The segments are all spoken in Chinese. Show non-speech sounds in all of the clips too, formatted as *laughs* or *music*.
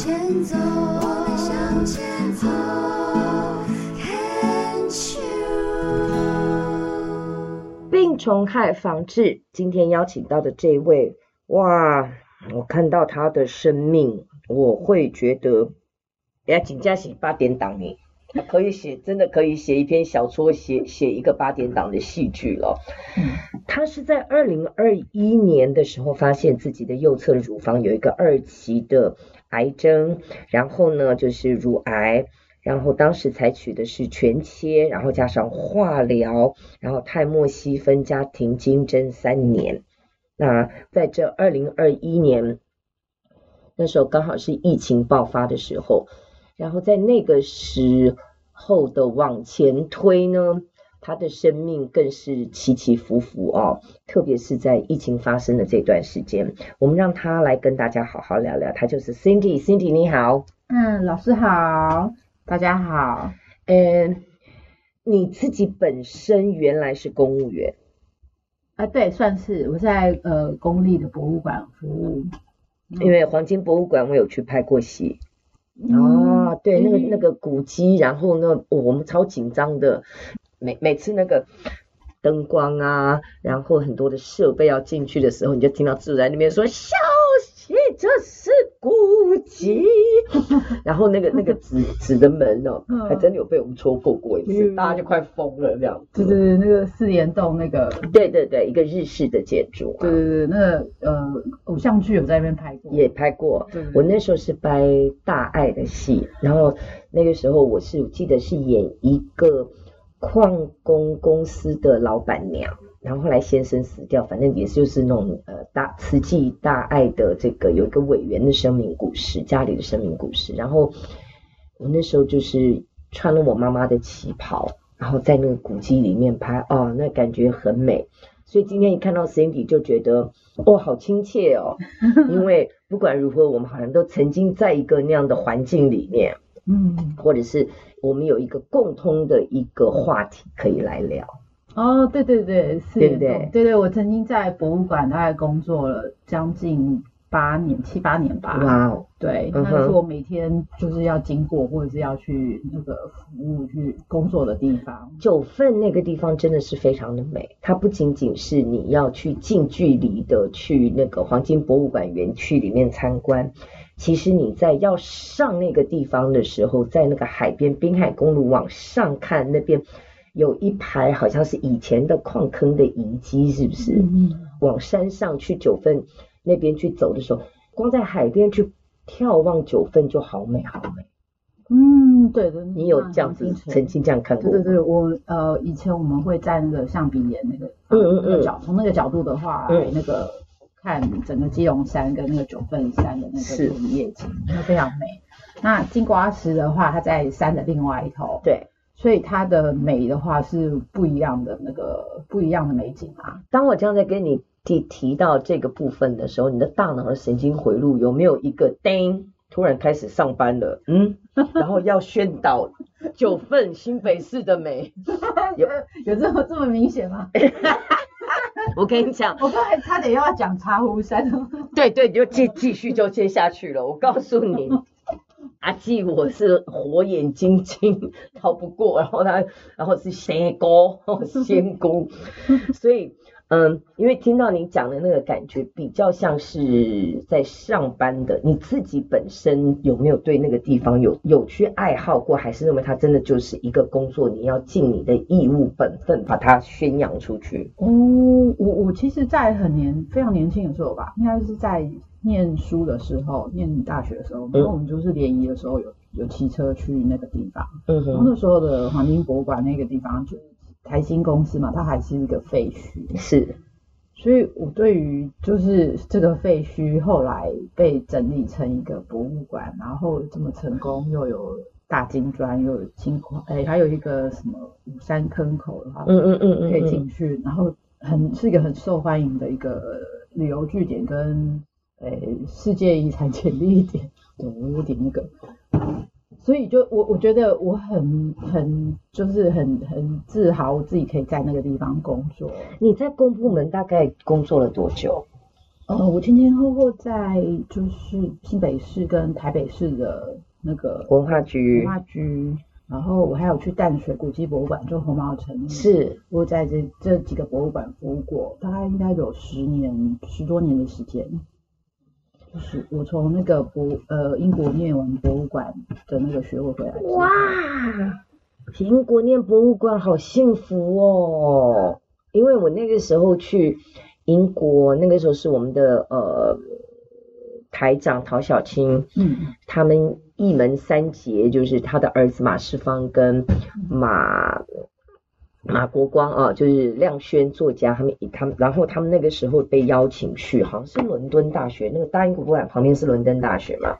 前走，向前走。病虫害防治，今天邀请到的这位，哇，我看到他的生命，我会觉得，哎，紧张是八点档呢。他可以写，真的可以写一篇小说，写写一个八点档的戏剧了。他是在二零二一年的时候，发现自己的右侧乳房有一个二期的癌症，然后呢就是乳癌，然后当时采取的是全切，然后加上化疗，然后泰莫西芬加停经针三年。那在这二零二一年，那时候刚好是疫情爆发的时候。然后在那个时候的往前推呢，他的生命更是起起伏伏哦，特别是在疫情发生的这段时间，我们让他来跟大家好好聊聊。他就是 Cindy，Cindy 你好，嗯，老师好，大家好。嗯，你自己本身原来是公务员？啊？对，算是。我在呃公立的博物馆服务，嗯、因为黄金博物馆我有去拍过戏。哦，对，那个那个古迹，然后呢，我们超紧张的，每每次那个灯光啊，然后很多的设备要进去的时候，你就听到自然那边说小心，这是古迹，*laughs* 然后那个那个纸纸的门哦，还真的有被我们戳破过一次，大家就快疯了这样。对对对，那个四联洞那个，对对对，一个日式的建筑。对对对，那个呃偶像剧有在那边拍过，也拍过。我那时候是拍大爱的戏，然后那个时候我是记得是演一个矿工公司的老板娘。然后后来先生死掉，反正也就是那种呃大慈济大爱的这个有一个委员的生命故事，家里的生命故事。然后我那时候就是穿了我妈妈的旗袍，然后在那个古迹里面拍，哦，那感觉很美。所以今天一看到 Cindy 就觉得，哦，好亲切哦。因为不管如何，我们好像都曾经在一个那样的环境里面，嗯，或者是我们有一个共通的一个话题可以来聊。哦，对对对，是，对对对对，我曾经在博物馆大概工作了将近八年，七八年吧。哇哦，对，那是我每天就是要经过或者是要去那个服务去工作的地方。九份那个地方真的是非常的美，它不仅仅是你要去近距离的去那个黄金博物馆园区里面参观，其实你在要上那个地方的时候，在那个海边滨海公路往上看那边。有一排好像是以前的矿坑的遗迹，是不是？嗯。往山上去九份那边去走的时候，光在海边去眺望九份就好美，好美。嗯，对的。你有这样子曾经这样看过？对对对，我呃以前我们会在那个象鼻岩那个嗯嗯嗯角，从那个角度的话，嗯，那个看整个基隆山跟那个九份山的那个夜景，那非常美。那金瓜石的话，它在山的另外一头。对。所以它的美的话是不一样的，那个不一样的美景啊。当我这样在跟你提提到这个部分的时候，你的大脑的神经回路有没有一个叮，突然开始上班了？嗯，*laughs* 然后要宣导九份新北市的美，*laughs* 有有这么这么明显吗？*laughs* *laughs* 我跟你讲，我刚才差点又要讲茶壶山。对对，就继继续就接下去了。我告诉你。阿季，我是火眼金睛，逃不过。然后他，然后是仙姑，*laughs* 仙姑。所以，嗯，因为听到你讲的那个感觉，比较像是在上班的。你自己本身有没有对那个地方有有去爱好过，还是认为它真的就是一个工作？你要尽你的义务本分，把它宣扬出去。哦，我我其实，在很年非常年轻的时候吧，应该是在。念书的时候，念大学的时候，然后我们就是联谊的时候有有骑车去那个地方。嗯哼。然后那时候的黄金博物馆那个地方，就是台新公司嘛，它还是一个废墟。是。所以我对于就是这个废墟后来被整理成一个博物馆，然后这么成功，又有大金砖，又有金矿，哎，还有一个什么五山坑口的话，嗯嗯嗯嗯，可以进去，然后很是一个很受欢迎的一个旅游据点跟。诶，世界遗产潜力一点，对，我有点那个，所以就我我觉得我很很就是很很自豪，我自己可以在那个地方工作。你在公部门大概工作了多久？呃，我前前后后在就是新北市跟台北市的那个文化局，文化局，然后我还有去淡水古迹博物馆，就红毛城，是我在这这几个博物馆服务过，大概应该有十年十多年的时间。就是我从那个博呃英国念完博物馆的那个学位回来，哇，英国念博物馆好幸福哦！因为我那个时候去英国，那个时候是我们的呃台长陶小青，嗯，他们一门三杰，就是他的儿子马世芳跟马。马国光啊，就是亮轩作家，他们他们，然后他们那个时候被邀请去，好像是伦敦大学，那个大英博物馆旁边是伦敦大学嘛，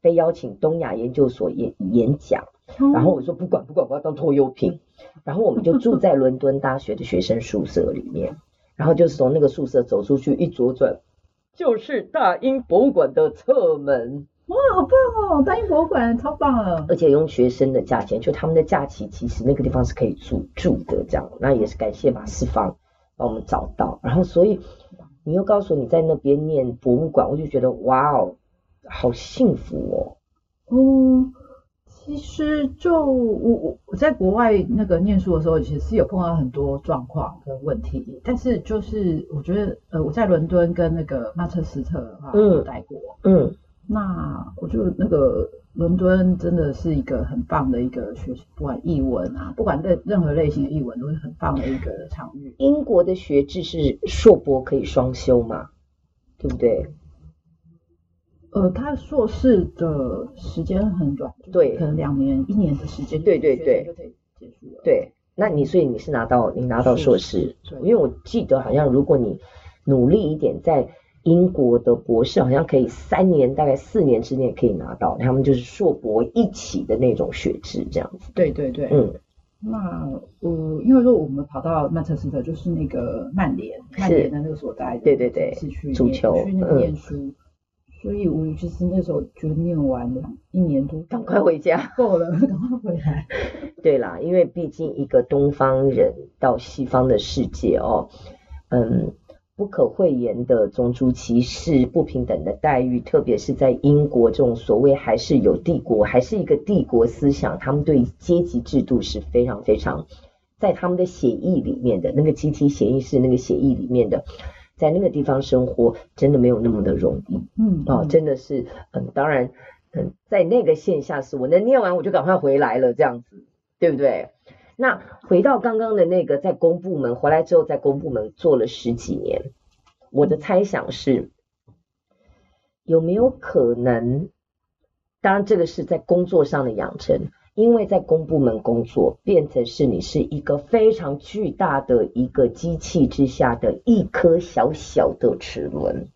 被邀请东亚研究所演演讲，然后我说不管不管，我要当拖油瓶，然后我们就住在伦敦大学的学生宿舍里面，然后就是从那个宿舍走出去，一左转就是大英博物馆的侧门。哇，好棒哦！大英博物馆超棒了，而且用学生的价钱，就他们的假期，其实那个地方是可以住住的，这样。那也是感谢马世芳帮我们找到，然后所以你又告诉我你在那边念博物馆，我就觉得哇哦，好幸福哦。嗯，其实就我我我在国外那个念书的时候，其实是有碰到很多状况跟问题，但是就是我觉得呃我在伦敦跟那个曼彻斯特的话，嗯，待过，嗯。那我觉得那个伦敦真的是一个很棒的一个学习，不管译文啊，不管任任何类型的译文都是很棒的一个场域。英国的学制是硕博可以双修嘛？对不对？呃，他硕士的时间很短，对，可能两年、一年的时间，对对对，就可以结束了。对，那你所以你是拿到你拿到硕士，因为我记得好像如果你努力一点在。英国的博士好像可以三年，大概四年之内可以拿到，他们就是硕博一起的那种学制这样子。对对对，嗯，那呃，因为说我们跑到曼彻斯特，就是那个曼联，曼联的那个所在，对对对，是去足球去那边念书，嗯、所以我其实那时候就念完两一年多，赶快回家，够了，*laughs* 赶快回来。*laughs* 对啦，因为毕竟一个东方人到西方的世界哦，嗯。不可讳言的种族歧视、不平等的待遇，特别是在英国这种所谓还是有帝国，还是一个帝国思想，他们对阶级制度是非常非常在他们的协议里面的那个集体协议是那个协议里面的，在那个地方生活真的没有那么的容易，嗯，哦，真的是，嗯，当然，嗯，在那个线下是我能念完我就赶快回来了，这样子，对不对？那回到刚刚的那个，在公部门回来之后，在公部门做了十几年，我的猜想是，有没有可能？当然，这个是在工作上的养成，因为在公部门工作，变成是你是一个非常巨大的一个机器之下的一颗小小的齿轮，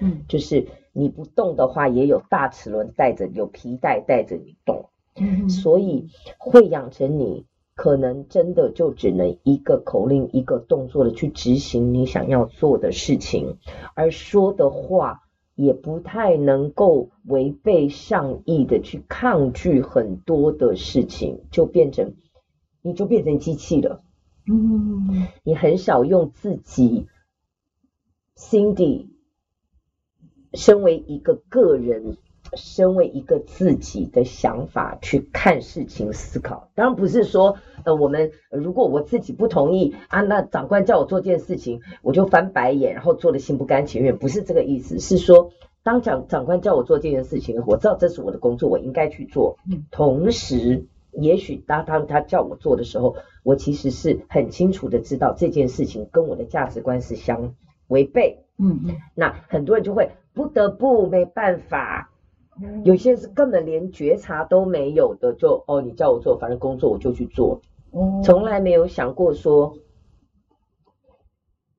嗯，就是你不动的话，也有大齿轮带着，有皮带带着你动，嗯，所以会养成你。可能真的就只能一个口令、一个动作的去执行你想要做的事情，而说的话也不太能够违背上意的去抗拒很多的事情，就变成你就变成机器了。嗯，你很少用自己，Cindy，身为一个个人。身为一个自己的想法去看事情、思考，当然不是说，呃，我们如果我自己不同意啊，那长官叫我做件事情，我就翻白眼，然后做的心不甘情愿，不是这个意思。是说，当长长官叫我做这件事情，我知道这是我的工作，我应该去做。同时，也许当当他叫我做的时候，我其实是很清楚的知道这件事情跟我的价值观是相违背。嗯嗯，那很多人就会不得不没办法。有些是根本连觉察都没有的，就哦，你叫我做，反正工作我就去做，从来没有想过说，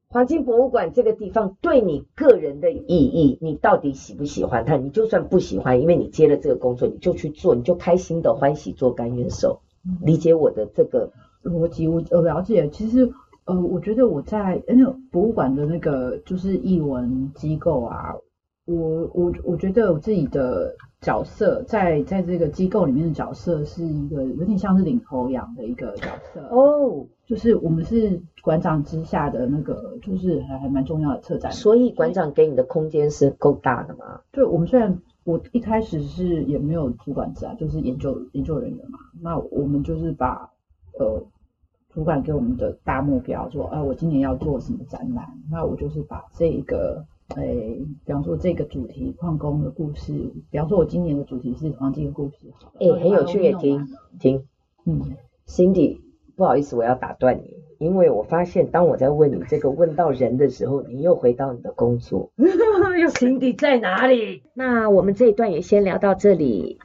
黄金博物馆这个地方对你个人的意义，你到底喜不喜欢它？你就算不喜欢，因为你接了这个工作，你就去做，你就开心的欢喜做甘愿受。理解我的这个逻辑，我我了解。其实呃，我觉得我在那个博物馆的那个就是译文机构啊。我我我觉得我自己的角色在在这个机构里面的角色是一个有点像是领头羊的一个角色哦，就是我们是馆长之下的那个，就是还还蛮重要的策展。所以馆长给你的空间是够大的嘛？对，我们虽然我一开始是也没有主管职啊，就是研究研究人员嘛，那我们就是把呃主管给我们的大目标说，啊，我今年要做什么展览，那我就是把这个。哎，比方说这个主题矿工的故事，比方说我今年的主题是黄金的故事，哎，很有趣也听听。嗯，Cindy，不好意思，我要打断你，因为我发现当我在问你这个问到人的时候，你又回到你的工作。*laughs* Cindy 在哪里？那我们这一段也先聊到这里。